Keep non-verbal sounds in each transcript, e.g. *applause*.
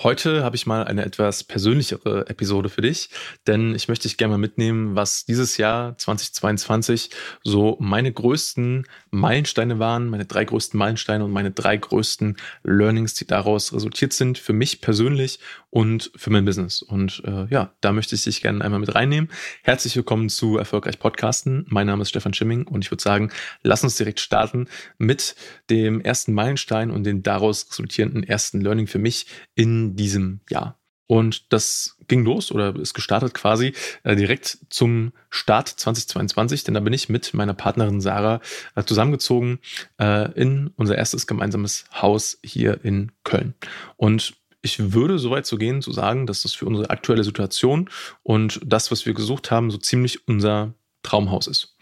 Heute habe ich mal eine etwas persönlichere Episode für dich, denn ich möchte dich gerne mal mitnehmen, was dieses Jahr 2022 so meine größten Meilensteine waren, meine drei größten Meilensteine und meine drei größten Learnings, die daraus resultiert sind, für mich persönlich und für mein Business. Und äh, ja, da möchte ich dich gerne einmal mit reinnehmen. Herzlich willkommen zu Erfolgreich Podcasten. Mein Name ist Stefan Schimming und ich würde sagen, lass uns direkt starten mit dem ersten Meilenstein und dem daraus resultierenden ersten Learning für mich in diesem Jahr. Und das ging los oder ist gestartet quasi äh, direkt zum Start 2022, denn da bin ich mit meiner Partnerin Sarah äh, zusammengezogen äh, in unser erstes gemeinsames Haus hier in Köln. Und ich würde so weit zu gehen, zu sagen, dass das für unsere aktuelle Situation und das, was wir gesucht haben, so ziemlich unser Traumhaus ist.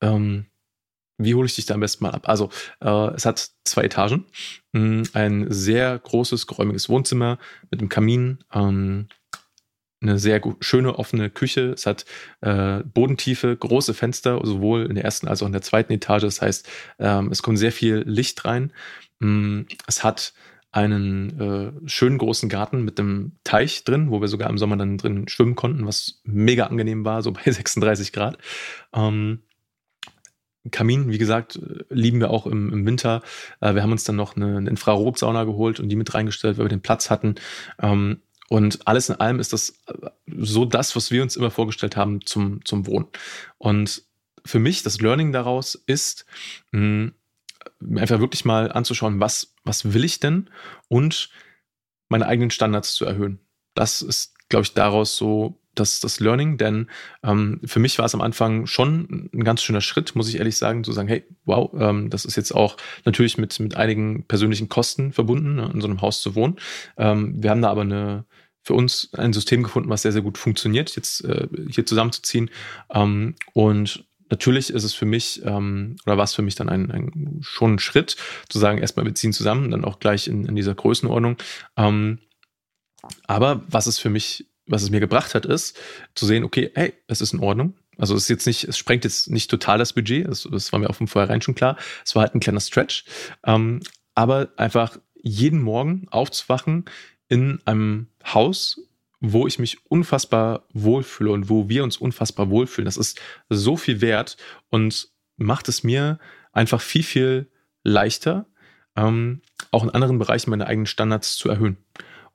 Ähm, wie hole ich dich da am besten mal ab? Also, äh, es hat zwei Etagen, mh, ein sehr großes, geräumiges Wohnzimmer mit einem Kamin, ähm, eine sehr schöne offene Küche. Es hat äh, bodentiefe, große Fenster, sowohl in der ersten als auch in der zweiten Etage. Das heißt, ähm, es kommt sehr viel Licht rein. Mm, es hat einen äh, schönen großen Garten mit einem Teich drin, wo wir sogar im Sommer dann drin schwimmen konnten, was mega angenehm war, so bei *laughs* 36 Grad. Ähm, Kamin, wie gesagt, lieben wir auch im, im Winter. Äh, wir haben uns dann noch eine, eine Infrarotsauna geholt und die mit reingestellt, weil wir den Platz hatten. Ähm, und alles in allem ist das äh, so das, was wir uns immer vorgestellt haben zum, zum Wohnen. Und für mich, das Learning daraus ist, mh, einfach wirklich mal anzuschauen, was, was will ich denn und meine eigenen Standards zu erhöhen. Das ist, glaube ich, daraus so das, das Learning, denn ähm, für mich war es am Anfang schon ein ganz schöner Schritt, muss ich ehrlich sagen, zu sagen, hey, wow, ähm, das ist jetzt auch natürlich mit, mit einigen persönlichen Kosten verbunden, ne, in so einem Haus zu wohnen. Ähm, wir haben da aber eine, für uns ein System gefunden, was sehr, sehr gut funktioniert, jetzt äh, hier zusammenzuziehen. Ähm, und natürlich ist es für mich, ähm, oder war es für mich dann ein, ein, schon ein Schritt, zu sagen, erstmal wir ziehen zusammen, dann auch gleich in, in dieser Größenordnung. Ähm, aber was es für mich was es mir gebracht hat, ist zu sehen, okay, hey, es ist in Ordnung. Also es ist jetzt nicht, es sprengt jetzt nicht total das Budget, das, das war mir auch von vornherein schon klar. Es war halt ein kleiner Stretch. Ähm, aber einfach jeden Morgen aufzuwachen in einem Haus, wo ich mich unfassbar wohlfühle und wo wir uns unfassbar wohlfühlen, das ist so viel wert und macht es mir einfach viel, viel leichter, ähm, auch in anderen Bereichen meine eigenen Standards zu erhöhen.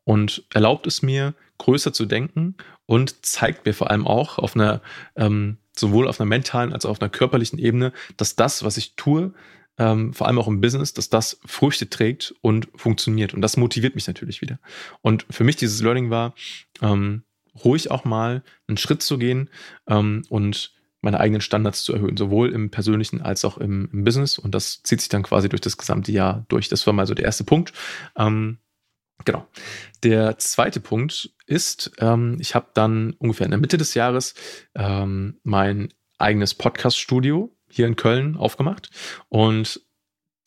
Und erlaubt es mir, größer zu denken und zeigt mir vor allem auch auf einer, ähm, sowohl auf einer mentalen als auch auf einer körperlichen Ebene, dass das, was ich tue, ähm, vor allem auch im Business, dass das Früchte trägt und funktioniert. Und das motiviert mich natürlich wieder. Und für mich dieses Learning war, ähm, ruhig auch mal einen Schritt zu gehen ähm, und meine eigenen Standards zu erhöhen, sowohl im persönlichen als auch im, im, Business. Und das zieht sich dann quasi durch das gesamte Jahr durch. Das war mal so der erste Punkt. Ähm, Genau. Der zweite Punkt ist, ähm, ich habe dann ungefähr in der Mitte des Jahres ähm, mein eigenes Podcast-Studio hier in Köln aufgemacht und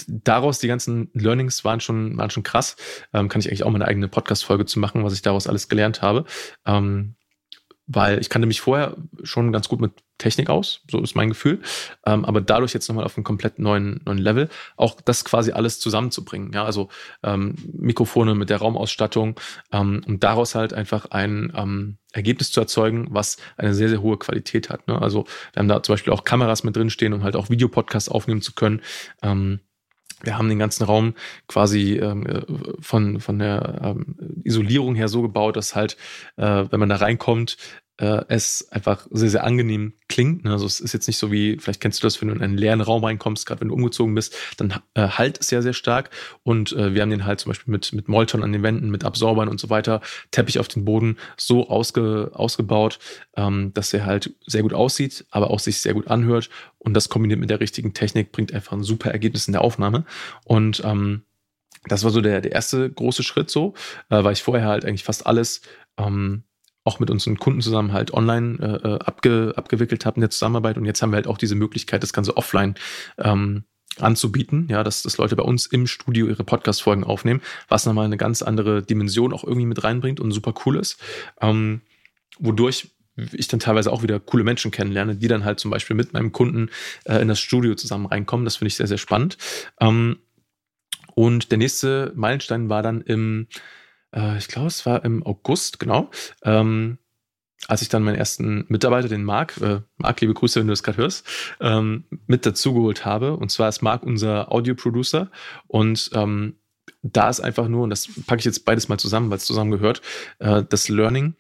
daraus die ganzen Learnings waren schon, waren schon krass. Ähm, kann ich eigentlich auch mal eine eigene Podcast-Folge zu machen, was ich daraus alles gelernt habe. Ähm, weil ich kannte mich vorher schon ganz gut mit Technik aus, so ist mein Gefühl. Ähm, aber dadurch jetzt nochmal auf einen komplett neuen, neuen Level, auch das quasi alles zusammenzubringen. Ja, also ähm, Mikrofone mit der Raumausstattung ähm, und daraus halt einfach ein ähm, Ergebnis zu erzeugen, was eine sehr, sehr hohe Qualität hat. Ne? Also wir haben da zum Beispiel auch Kameras mit drin stehen, um halt auch Videopodcasts aufnehmen zu können. Wir haben den ganzen Raum quasi ähm, äh, von, von der ähm, Isolierung her so gebaut, dass halt, äh, wenn man da reinkommt, äh, es einfach sehr, sehr angenehm klingt. Ne? Also es ist jetzt nicht so wie, vielleicht kennst du das, wenn du in einen leeren Raum reinkommst, gerade wenn du umgezogen bist, dann äh, halt es sehr, sehr stark. Und äh, wir haben den halt zum Beispiel mit, mit Molton an den Wänden, mit Absorbern und so weiter, Teppich auf den Boden so ausge, ausgebaut, ähm, dass er halt sehr gut aussieht, aber auch sich sehr gut anhört. Und das kombiniert mit der richtigen Technik bringt einfach ein super Ergebnis in der Aufnahme. Und ähm, das war so der, der erste große Schritt so, äh, weil ich vorher halt eigentlich fast alles ähm, auch mit unseren Kunden zusammen halt online äh, äh, abge, abgewickelt haben in der Zusammenarbeit. Und jetzt haben wir halt auch diese Möglichkeit, das Ganze offline ähm, anzubieten, ja, dass, dass Leute bei uns im Studio ihre Podcast-Folgen aufnehmen, was nochmal eine ganz andere Dimension auch irgendwie mit reinbringt und super cool ist. Ähm, wodurch ich dann teilweise auch wieder coole Menschen kennenlerne, die dann halt zum Beispiel mit meinem Kunden äh, in das Studio zusammen reinkommen. Das finde ich sehr, sehr spannend. Ähm, und der nächste Meilenstein war dann im äh, ich glaube, es war im August, genau. Ähm, als ich dann meinen ersten Mitarbeiter, den Marc, äh, Marc, liebe Grüße, wenn du das gerade hörst, ähm, mit dazugeholt habe. Und zwar ist Marc unser Audio-Producer. Und ähm, da ist einfach nur, und das packe ich jetzt beides mal zusammen, weil es zusammengehört, äh, das Learning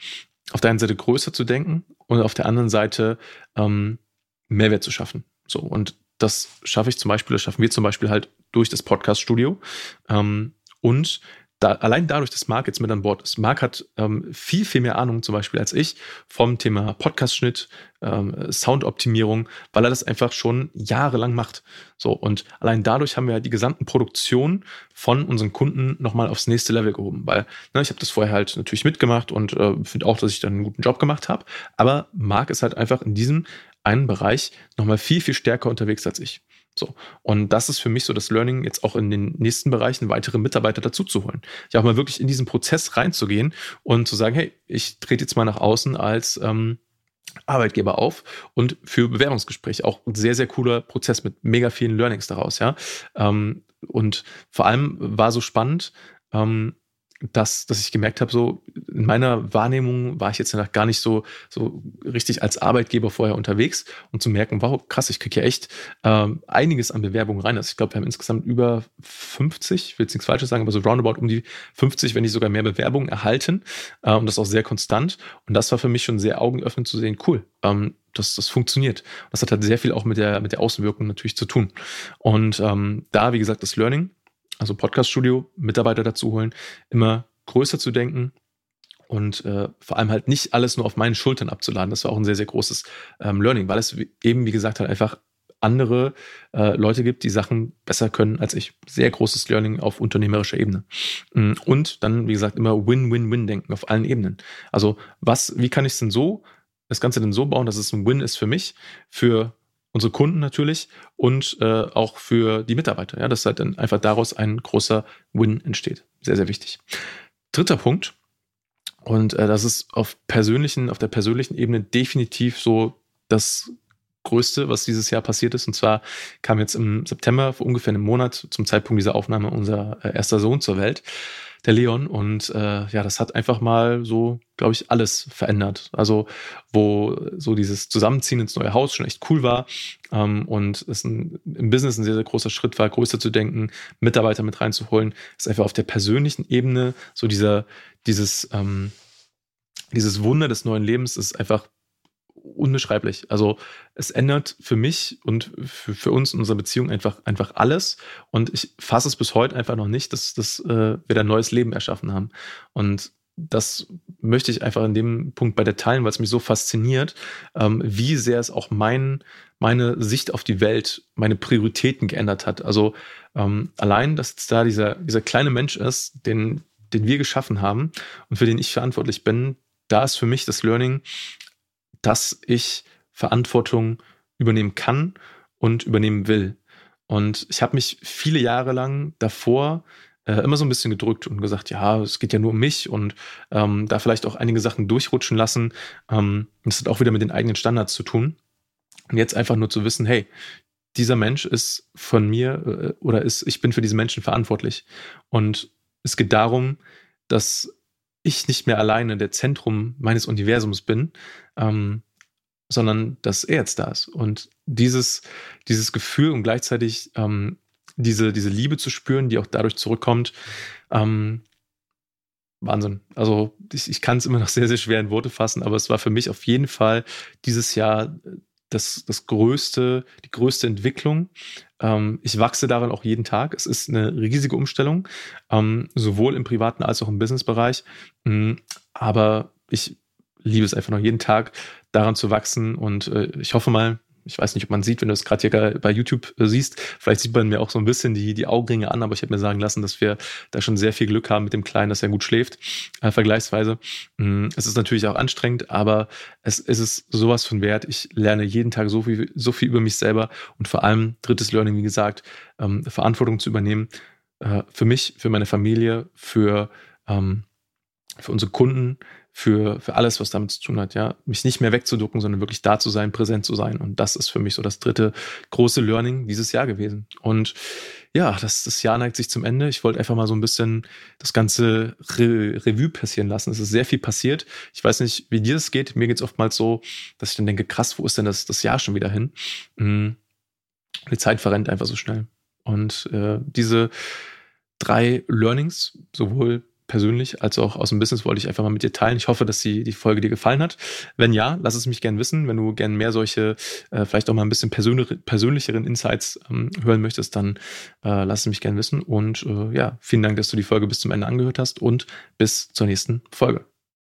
auf der einen Seite größer zu denken und auf der anderen Seite ähm, Mehrwert zu schaffen. So, und das schaffe ich zum Beispiel, das schaffen wir zum Beispiel halt durch das Podcast-Studio. Ähm, und da, allein dadurch, dass Marc jetzt mit an Bord ist. Marc hat ähm, viel, viel mehr Ahnung zum Beispiel als ich vom Thema Podcast-Schnitt, ähm, Soundoptimierung, weil er das einfach schon jahrelang macht. So, und allein dadurch haben wir die gesamten Produktionen von unseren Kunden nochmal aufs nächste Level gehoben. Weil ne, ich habe das vorher halt natürlich mitgemacht und äh, finde auch, dass ich dann einen guten Job gemacht habe. Aber Marc ist halt einfach in diesem einen Bereich nochmal viel, viel stärker unterwegs als ich. So. Und das ist für mich so das Learning, jetzt auch in den nächsten Bereichen weitere Mitarbeiter dazu zu holen. Ja, auch mal wirklich in diesen Prozess reinzugehen und zu sagen, hey, ich trete jetzt mal nach außen als ähm, Arbeitgeber auf und für Bewerbungsgespräche auch ein sehr, sehr cooler Prozess mit mega vielen Learnings daraus, ja. Ähm, und vor allem war so spannend, ähm, dass, dass ich gemerkt habe, so in meiner Wahrnehmung war ich jetzt danach gar nicht so, so richtig als Arbeitgeber vorher unterwegs und zu merken, wow, krass, ich kriege ja echt ähm, einiges an Bewerbungen rein. Also ich glaube, wir haben insgesamt über 50, ich will jetzt nichts Falsches sagen, aber so roundabout um die 50, wenn nicht sogar mehr Bewerbungen erhalten äh, und das auch sehr konstant. Und das war für mich schon sehr augenöffnend zu sehen, cool, ähm, das, das funktioniert. Das hat halt sehr viel auch mit der, mit der Außenwirkung natürlich zu tun. Und ähm, da, wie gesagt, das Learning, also Podcast-Studio, Mitarbeiter dazu holen, immer größer zu denken und äh, vor allem halt nicht alles nur auf meinen Schultern abzuladen. Das war auch ein sehr, sehr großes ähm, Learning, weil es eben, wie gesagt, halt einfach andere äh, Leute gibt, die Sachen besser können als ich. Sehr großes Learning auf unternehmerischer Ebene. Mm, und dann, wie gesagt, immer Win-Win-Win denken auf allen Ebenen. Also was, wie kann ich es denn so, das Ganze denn so bauen, dass es ein Win ist für mich, für unsere Kunden natürlich und äh, auch für die Mitarbeiter. Ja, dass halt dann einfach daraus ein großer Win entsteht. Sehr, sehr wichtig. Dritter Punkt. Und äh, das ist auf persönlichen, auf der persönlichen Ebene definitiv so das Größte, was dieses Jahr passiert ist. Und zwar kam jetzt im September, vor ungefähr einem Monat, zum Zeitpunkt dieser Aufnahme, unser äh, erster Sohn zur Welt der Leon. Und äh, ja, das hat einfach mal so, glaube ich, alles verändert. Also, wo so dieses Zusammenziehen ins neue Haus schon echt cool war ähm, und es ein, im Business ein sehr, sehr großer Schritt war, größer zu denken, Mitarbeiter mit reinzuholen, ist einfach auf der persönlichen Ebene so dieser, dieses, ähm, dieses Wunder des neuen Lebens ist einfach unbeschreiblich. Also es ändert für mich und für, für uns in unserer Beziehung einfach, einfach alles. Und ich fasse es bis heute einfach noch nicht, dass, dass äh, wir da ein neues Leben erschaffen haben. Und das möchte ich einfach in dem Punkt bei der teilen, weil es mich so fasziniert, ähm, wie sehr es auch mein, meine Sicht auf die Welt, meine Prioritäten geändert hat. Also ähm, allein, dass da dieser, dieser kleine Mensch ist, den, den wir geschaffen haben und für den ich verantwortlich bin, da ist für mich das Learning, dass ich Verantwortung übernehmen kann und übernehmen will. Und ich habe mich viele Jahre lang davor äh, immer so ein bisschen gedrückt und gesagt, ja, es geht ja nur um mich und ähm, da vielleicht auch einige Sachen durchrutschen lassen. Ähm, das hat auch wieder mit den eigenen Standards zu tun. Und jetzt einfach nur zu wissen, hey, dieser Mensch ist von mir äh, oder ist, ich bin für diesen Menschen verantwortlich. Und es geht darum, dass ich nicht mehr alleine der Zentrum meines Universums bin, ähm, sondern dass er jetzt da ist. Und dieses, dieses Gefühl und gleichzeitig ähm, diese, diese Liebe zu spüren, die auch dadurch zurückkommt, ähm, Wahnsinn. Also ich, ich kann es immer noch sehr, sehr schwer in Worte fassen, aber es war für mich auf jeden Fall dieses Jahr das, das größte, die größte Entwicklung. Ähm, ich wachse darin auch jeden Tag. Es ist eine riesige Umstellung, ähm, sowohl im privaten als auch im Businessbereich. Mhm, aber ich liebe es einfach noch jeden Tag daran zu wachsen und äh, ich hoffe mal, ich weiß nicht, ob man sieht, wenn du es gerade hier bei YouTube äh, siehst. Vielleicht sieht man mir auch so ein bisschen die, die Augenringe an, aber ich habe mir sagen lassen, dass wir da schon sehr viel Glück haben mit dem Kleinen, dass er gut schläft, äh, vergleichsweise. Mm, es ist natürlich auch anstrengend, aber es, es ist sowas von wert. Ich lerne jeden Tag so viel, so viel über mich selber und vor allem drittes Learning, wie gesagt, ähm, Verantwortung zu übernehmen. Äh, für mich, für meine Familie, für ähm, für unsere Kunden, für, für alles, was damit zu tun hat, ja. Mich nicht mehr wegzuducken, sondern wirklich da zu sein, präsent zu sein. Und das ist für mich so das dritte große Learning dieses Jahr gewesen. Und ja, das, das Jahr neigt sich zum Ende. Ich wollte einfach mal so ein bisschen das ganze Re Revue passieren lassen. Es ist sehr viel passiert. Ich weiß nicht, wie dir das geht. Mir geht es oftmals so, dass ich dann denke, krass, wo ist denn das, das Jahr schon wieder hin? Mhm. Die Zeit verrennt einfach so schnell. Und äh, diese drei Learnings, sowohl persönlich als auch aus dem Business wollte ich einfach mal mit dir teilen. Ich hoffe, dass die, die Folge dir gefallen hat. Wenn ja, lass es mich gerne wissen. Wenn du gerne mehr solche, äh, vielleicht auch mal ein bisschen persönlich, persönlicheren Insights ähm, hören möchtest, dann äh, lass es mich gerne wissen. Und äh, ja, vielen Dank, dass du die Folge bis zum Ende angehört hast und bis zur nächsten Folge.